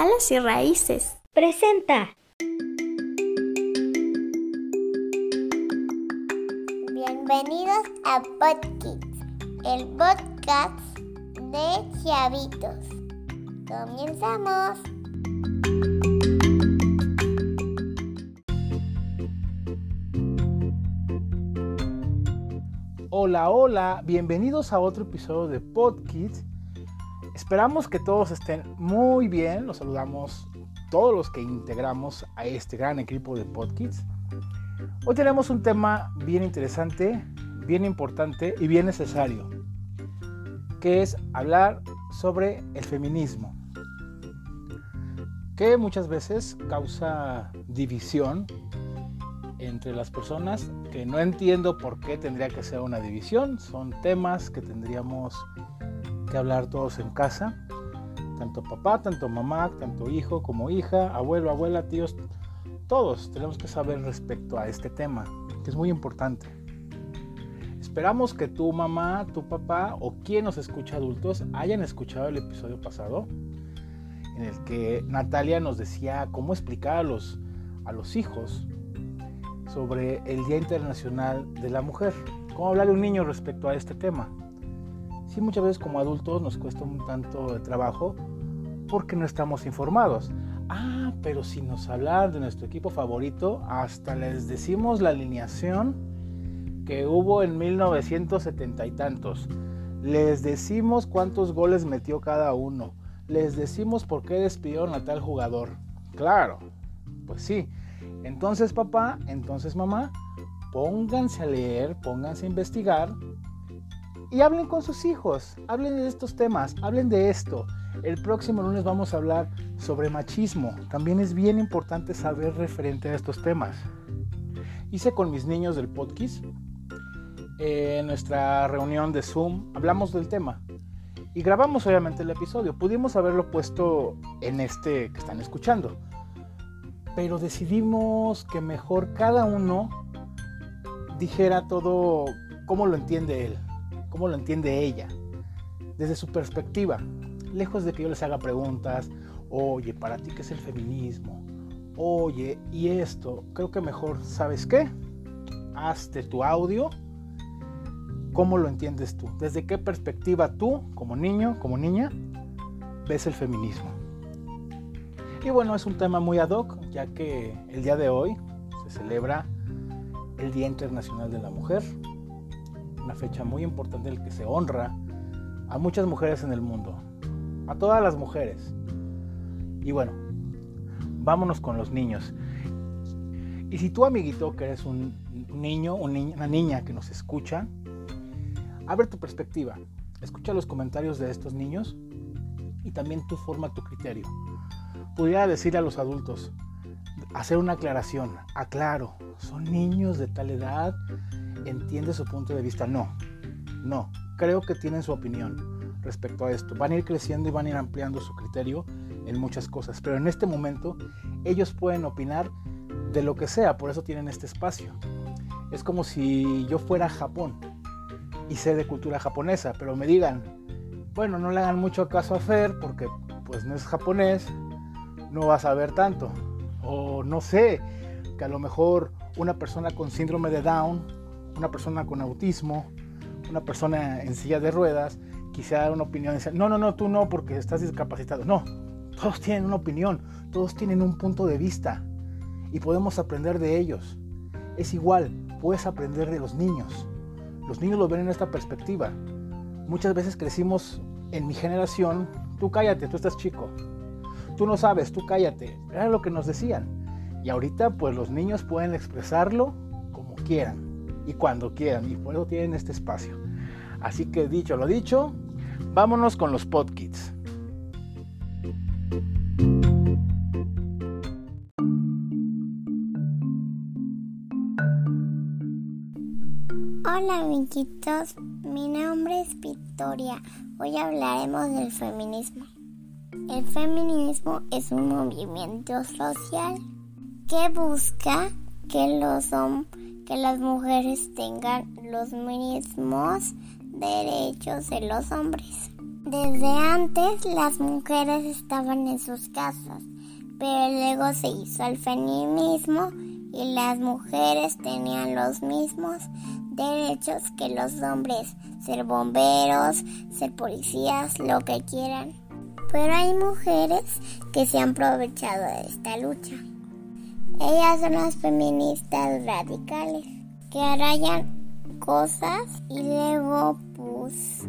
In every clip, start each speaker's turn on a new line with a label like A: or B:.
A: Alas y Raíces.
B: Presenta.
C: Bienvenidos a Podkids, el podcast de Chavitos. Comenzamos.
D: Hola, hola, bienvenidos a otro episodio de Podkids. Esperamos que todos estén muy bien. Los saludamos todos los que integramos a este gran equipo de Podkids. Hoy tenemos un tema bien interesante, bien importante y bien necesario, que es hablar sobre el feminismo, que muchas veces causa división entre las personas, que no entiendo por qué tendría que ser una división, son temas que tendríamos que hablar todos en casa, tanto papá, tanto mamá, tanto hijo como hija, abuelo, abuela, tíos, todos tenemos que saber respecto a este tema, que es muy importante. Esperamos que tu mamá, tu papá o quien nos escucha adultos hayan escuchado el episodio pasado en el que Natalia nos decía cómo explicar a los, a los hijos sobre el Día Internacional de la Mujer. Cómo hablarle a un niño respecto a este tema. Sí, muchas veces como adultos nos cuesta un tanto de trabajo porque no estamos informados. Ah, pero si nos hablan de nuestro equipo favorito, hasta les decimos la alineación que hubo en 1970 y tantos. Les decimos cuántos goles metió cada uno. Les decimos por qué despidieron a tal jugador. Claro, pues sí. Entonces papá, entonces mamá, pónganse a leer, pónganse a investigar y hablen con sus hijos, hablen de estos temas, hablen de esto. El próximo lunes vamos a hablar sobre machismo. También es bien importante saber referente a estos temas. Hice con mis niños del podcast en nuestra reunión de Zoom, hablamos del tema y grabamos obviamente el episodio. Pudimos haberlo puesto en este que están escuchando, pero decidimos que mejor cada uno dijera todo cómo lo entiende él cómo lo entiende ella, desde su perspectiva, lejos de que yo les haga preguntas, oye, para ti qué es el feminismo, oye, y esto, creo que mejor, ¿sabes qué? Hazte tu audio, ¿cómo lo entiendes tú? ¿Desde qué perspectiva tú, como niño, como niña, ves el feminismo? Y bueno, es un tema muy ad hoc, ya que el día de hoy se celebra el Día Internacional de la Mujer, una fecha muy importante en la que se honra a muchas mujeres en el mundo, a todas las mujeres. Y bueno, vámonos con los niños. Y si tú, amiguito, que eres un niño, una niña que nos escucha, abre tu perspectiva, escucha los comentarios de estos niños y también tú forma tu criterio. Pudiera decir a los adultos, hacer una aclaración, aclaro, son niños de tal edad, entiende su punto de vista. No, no, creo que tienen su opinión respecto a esto. Van a ir creciendo y van a ir ampliando su criterio en muchas cosas, pero en este momento ellos pueden opinar de lo que sea, por eso tienen este espacio. Es como si yo fuera a Japón y sé de cultura japonesa, pero me digan, bueno, no le hagan mucho caso a Fer porque pues no es japonés, no va a saber tanto. O no sé, que a lo mejor una persona con síndrome de Down una persona con autismo, una persona en silla de ruedas, quisiera dar una opinión decir, no, no, no, tú no, porque estás discapacitado. No, todos tienen una opinión, todos tienen un punto de vista y podemos aprender de ellos. Es igual, puedes aprender de los niños. Los niños lo ven en esta perspectiva. Muchas veces crecimos en mi generación, tú cállate, tú estás chico. Tú no sabes, tú cállate. Era lo que nos decían. Y ahorita pues los niños pueden expresarlo como quieran y cuando quieran. Y por eso tienen este espacio. Así que dicho lo dicho, vámonos con los podkits.
C: Hola amiguitos, mi nombre es Victoria. Hoy hablaremos del feminismo. El feminismo es un movimiento social que busca que los hombres que las mujeres tengan los mismos derechos de los hombres. Desde antes las mujeres estaban en sus casas, pero luego se hizo el feminismo y las mujeres tenían los mismos derechos que los hombres, ser bomberos, ser policías, lo que quieran. Pero hay mujeres que se han aprovechado de esta lucha. Ellas son las feministas radicales que rayan cosas y luego pues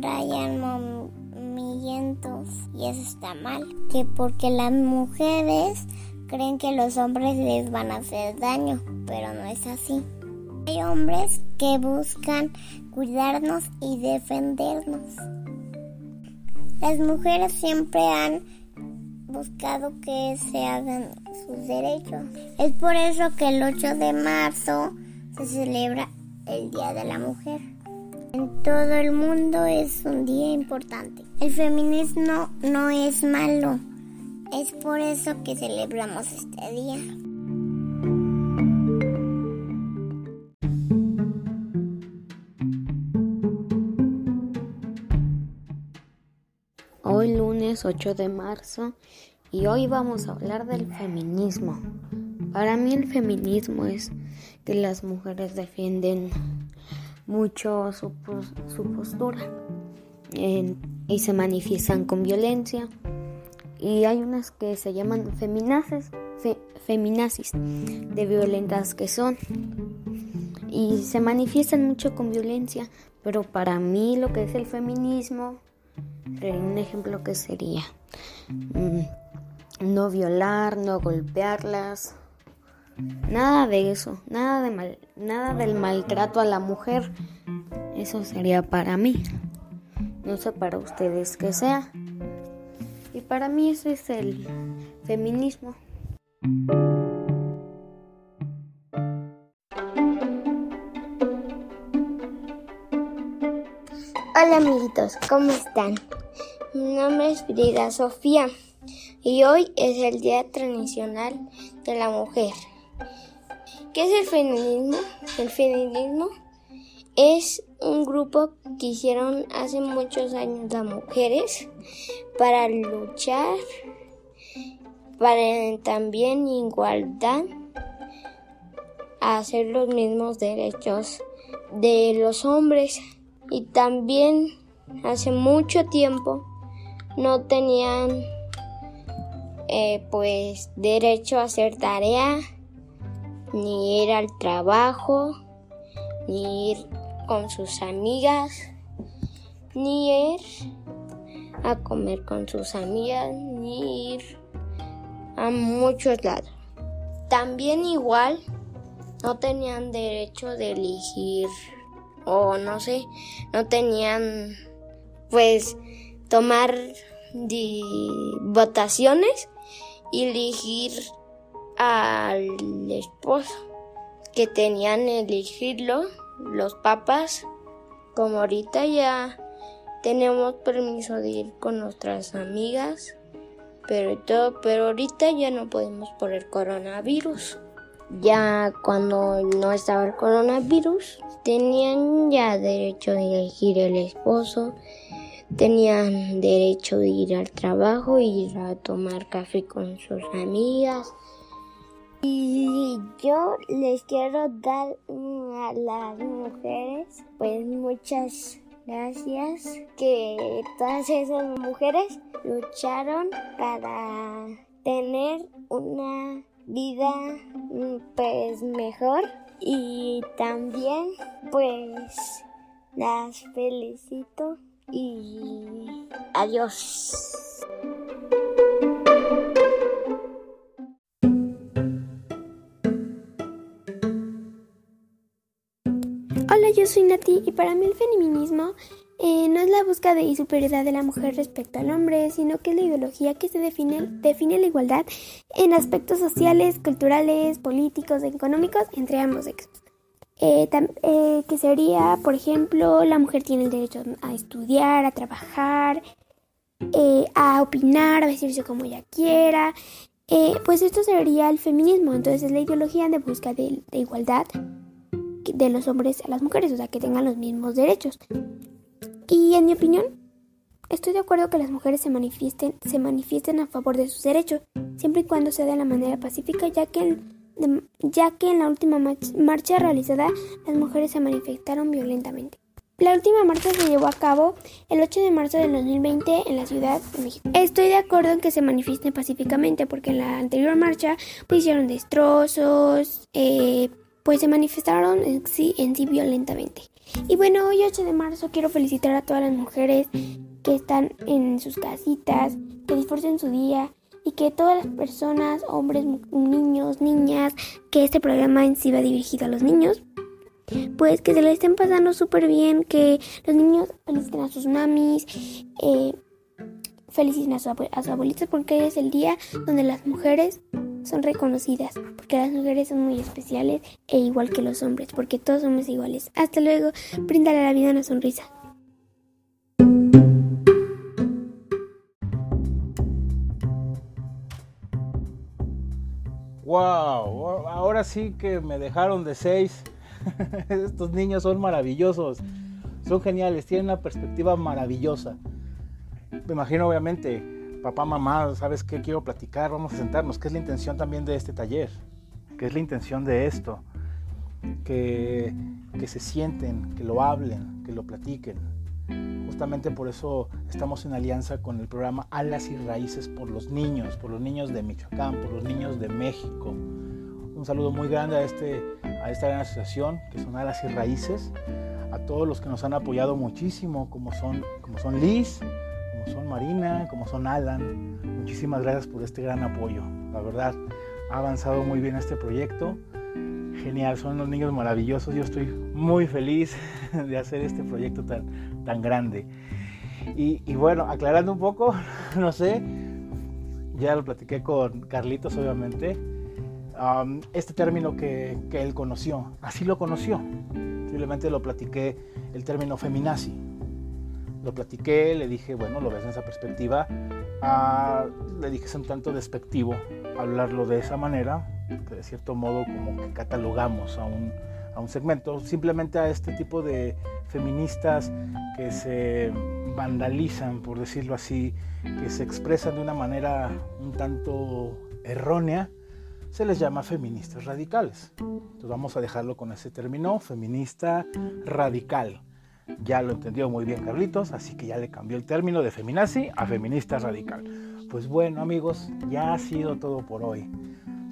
C: rayan movimientos y eso está mal. Que porque las mujeres creen que los hombres les van a hacer daño, pero no es así. Hay hombres que buscan cuidarnos y defendernos. Las mujeres siempre han buscado que se hagan sus derechos. Es por eso que el 8 de marzo se celebra el Día de la Mujer. En todo el mundo es un día importante. El feminismo no es malo. Es por eso que celebramos este día.
A: Lunes 8 de marzo y hoy vamos a hablar del feminismo. Para mí el feminismo es que las mujeres defienden mucho su, postura y se manifiestan con violencia. Y hay unas que se llaman feminazis, feminazis, de violentas que son. Y se manifiestan mucho con violencia, pero para mí lo que es el feminismo, un ejemplo que sería mm, no violar, no golpearlas, Nada de eso, nada, de mal, nada del maltrato a la mujer. Eso sería para mí. No sé para ustedes qué sea. Y para mí eso es el feminismo.
B: Hola amiguitos, ¿cómo están? Mi nombre es Frida Sofía y hoy es el Día Internacional de la Mujer. ¿Qué es el feminismo? El feminismo es un grupo que hicieron hace muchos años las mujeres para luchar para también igualdad hacer los mismos derechos de los hombres y también hace mucho tiempo no tenían eh, pues derecho a hacer tarea ni ir al trabajo, ni ir con sus amigas, ni ir a comer con sus amigas, ni ir a muchos lados. También igual no tenían derecho de elegir o no sé, no tenían pues tomar votaciones y elegir al esposo que tenían elegirlo los papas como ahorita ya tenemos permiso de ir con nuestras amigas pero todo pero ahorita ya no podemos por el coronavirus. Ya cuando no estaba el coronavirus tenían ya derecho de elegir el esposo tenían derecho de ir al trabajo ir a tomar café con sus amigas. Y yo les quiero dar a las mujeres, pues muchas gracias que todas esas mujeres lucharon para tener una vida pues mejor. Y también pues las felicito y adiós.
E: yo soy Nati y para mí el feminismo eh, no es la búsqueda de superioridad de la mujer respecto al hombre, sino que es la ideología que se define, define la igualdad en aspectos sociales, culturales, políticos, económicos entre ambos sexos. Eh, eh, que sería, por ejemplo, la mujer tiene el derecho a estudiar, a trabajar, a opinar, a vestirse como ella quiera. pues esto sería el feminismo, entonces es la ideología de búsqueda de igualdad de los hombres a las mujeres, o sea, que tengan los mismos derechos. Y en mi opinión, estoy de acuerdo que las mujeres se manifiesten, se manifiesten a favor de sus derechos, siempre y cuando sea de la manera pacífica, ya que, ya que en la última marcha realizada las mujeres se manifestaron violentamente. La última marcha se llevó a cabo el 8 de marzo del 2020 en la Ciudad de México. Estoy de acuerdo en que se manifiesten pacíficamente porque en la anterior marcha pues hicieron destrozos, eh, pues se manifestaron en sí, en sí violentamente. Y bueno, hoy 8 de marzo quiero felicitar a todas las mujeres que están en sus casitas, que disfruten su día y que todas las personas, hombres, niños, niñas, que este programa en sí va dirigido a los niños, pues que se le estén pasando súper bien, que los niños feliciten a sus mamis, eh, feliciten a, su, a sus abuelitas porque es el día donde las mujeres son reconocidas, porque las mujeres son muy especiales e igual que los hombres, porque todos somos iguales. Hasta luego, bríndale a la vida una sonrisa.
D: Wow, ahora sí que me dejaron de seis. Estos niños son maravillosos, son geniales, tienen una perspectiva maravillosa. Me imagino obviamente papá, mamá, ¿sabes qué quiero platicar? Vamos a sentarnos. ¿Qué es la intención también de este taller? ¿Qué es la intención de esto? Que, que se sienten, que lo hablen, que lo platiquen. Justamente por eso estamos en alianza con el programa Alas y Raíces por los niños, por los niños de Michoacán, por los niños de México. Un saludo muy grande a, este, a esta gran asociación que son Alas y Raíces, a todos los que nos han apoyado muchísimo, como son, como son Liz, como son Marina, como son Alan. Muchísimas gracias por este gran apoyo. La verdad, ha avanzado muy bien este proyecto. Genial, son unos niños maravillosos. Yo estoy muy feliz de hacer este proyecto tan, tan grande. Y, bueno, aclarando un poco, no sé, ya lo platiqué con Carlitos, obviamente. Este término que, que él conoció, así lo conoció. Simplemente lo platiqué el término feminazi lo platiqué, le dije, bueno, lo ves en esa perspectiva. Ah, le dije, es un tanto despectivo hablarlo de esa manera, de cierto modo como que catalogamos a un, a un segmento, simplemente a este tipo de feministas que se vandalizan, por decirlo así, que se expresan de una manera un tanto errónea, se les llama feministas radicales. Entonces vamos a dejarlo con ese término, feminista radical. Ya lo entendió muy bien Carlitos, así que ya le cambió el término de feminazi a feminista radical. Pues bueno amigos, ya ha sido todo por hoy.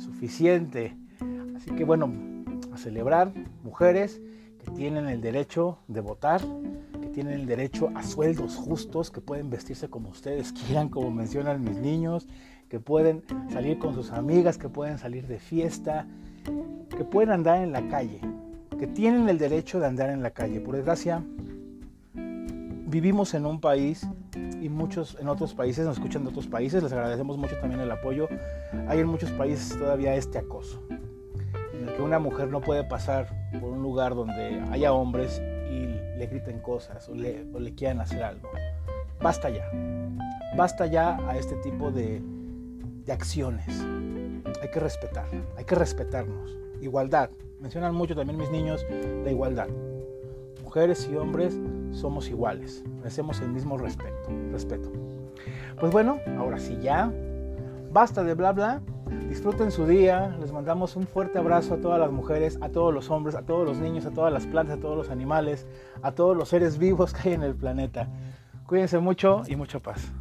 D: Suficiente. Así que bueno, a celebrar mujeres que tienen el derecho de votar, que tienen el derecho a sueldos justos, que pueden vestirse como ustedes quieran, como mencionan mis niños, que pueden salir con sus amigas, que pueden salir de fiesta, que pueden andar en la calle, que tienen el derecho de andar en la calle. Por desgracia, vivimos en un país y muchos en otros países, nos escuchan de otros países, les agradecemos mucho también el apoyo. Hay en muchos países todavía este acoso, en el que una mujer no puede pasar por un lugar donde haya hombres y le griten cosas o le, o le quieran hacer algo. Basta ya, basta ya a este tipo de, de acciones. Hay que respetar, hay que respetarnos. Igualdad, mencionan mucho también mis niños la igualdad. Mujeres y hombres somos iguales, merecemos el mismo respeto, respeto. Pues bueno, ahora sí ya, basta de bla bla, disfruten su día, les mandamos un fuerte abrazo a todas las mujeres, a todos los hombres, a todos los niños, a todas las plantas, a todos los animales, a todos los seres vivos que hay en el planeta. Cuídense mucho y mucha paz.